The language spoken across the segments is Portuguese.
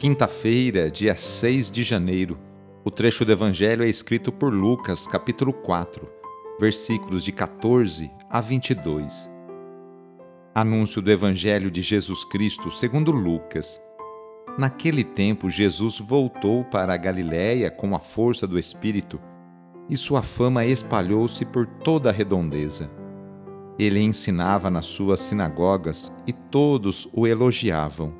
Quinta-feira, dia 6 de janeiro. O trecho do Evangelho é escrito por Lucas, capítulo 4, versículos de 14 a 22. Anúncio do Evangelho de Jesus Cristo segundo Lucas. Naquele tempo, Jesus voltou para a Galiléia com a força do Espírito, e sua fama espalhou-se por toda a redondeza. Ele ensinava nas suas sinagogas e todos o elogiavam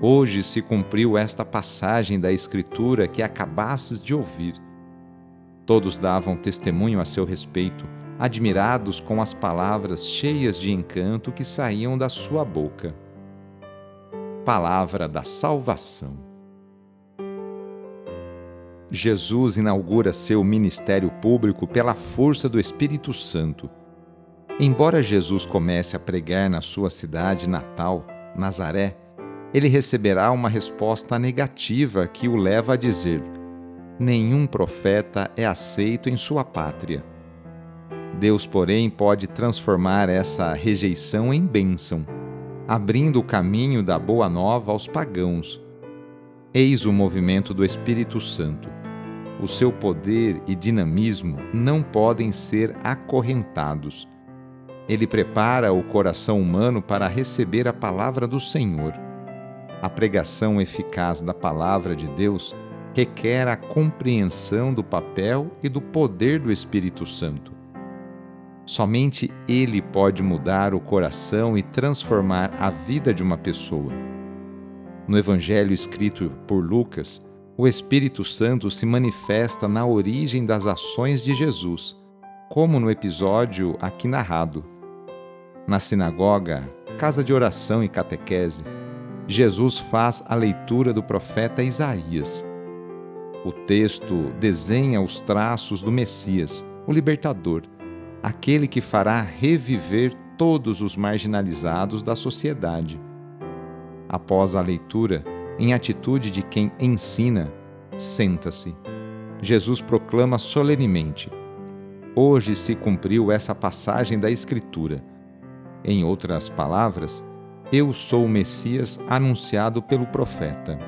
Hoje se cumpriu esta passagem da Escritura que acabasses de ouvir. Todos davam testemunho a seu respeito, admirados com as palavras cheias de encanto que saíam da sua boca. Palavra da Salvação. Jesus inaugura seu ministério público pela força do Espírito Santo. Embora Jesus comece a pregar na sua cidade natal, Nazaré, ele receberá uma resposta negativa que o leva a dizer: Nenhum profeta é aceito em sua pátria. Deus, porém, pode transformar essa rejeição em bênção, abrindo o caminho da boa nova aos pagãos. Eis o movimento do Espírito Santo. O seu poder e dinamismo não podem ser acorrentados. Ele prepara o coração humano para receber a palavra do Senhor a pregação eficaz da palavra de Deus requer a compreensão do papel e do poder do Espírito Santo. Somente Ele pode mudar o coração e transformar a vida de uma pessoa. No Evangelho escrito por Lucas, o Espírito Santo se manifesta na origem das ações de Jesus, como no episódio aqui narrado. Na sinagoga, casa de oração e catequese, Jesus faz a leitura do profeta Isaías. O texto desenha os traços do Messias, o libertador, aquele que fará reviver todos os marginalizados da sociedade. Após a leitura, em atitude de quem ensina, senta-se. Jesus proclama solenemente: Hoje se cumpriu essa passagem da Escritura. Em outras palavras, eu sou o Messias anunciado pelo profeta.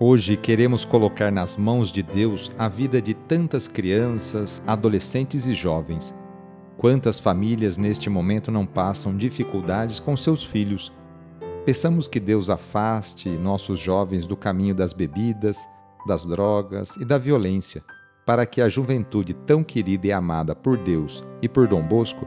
Hoje queremos colocar nas mãos de Deus a vida de tantas crianças, adolescentes e jovens. Quantas famílias neste momento não passam dificuldades com seus filhos? Peçamos que Deus afaste nossos jovens do caminho das bebidas, das drogas e da violência, para que a juventude tão querida e amada por Deus e por Dom Bosco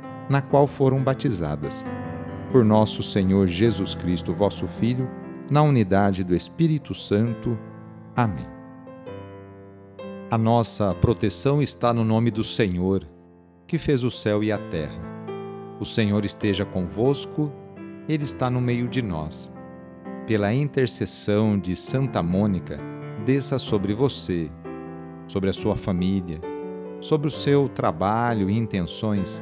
na qual foram batizadas. Por nosso Senhor Jesus Cristo, vosso Filho, na unidade do Espírito Santo. Amém. A nossa proteção está no nome do Senhor, que fez o céu e a terra. O Senhor esteja convosco, Ele está no meio de nós. Pela intercessão de Santa Mônica, desça sobre você, sobre a sua família, sobre o seu trabalho e intenções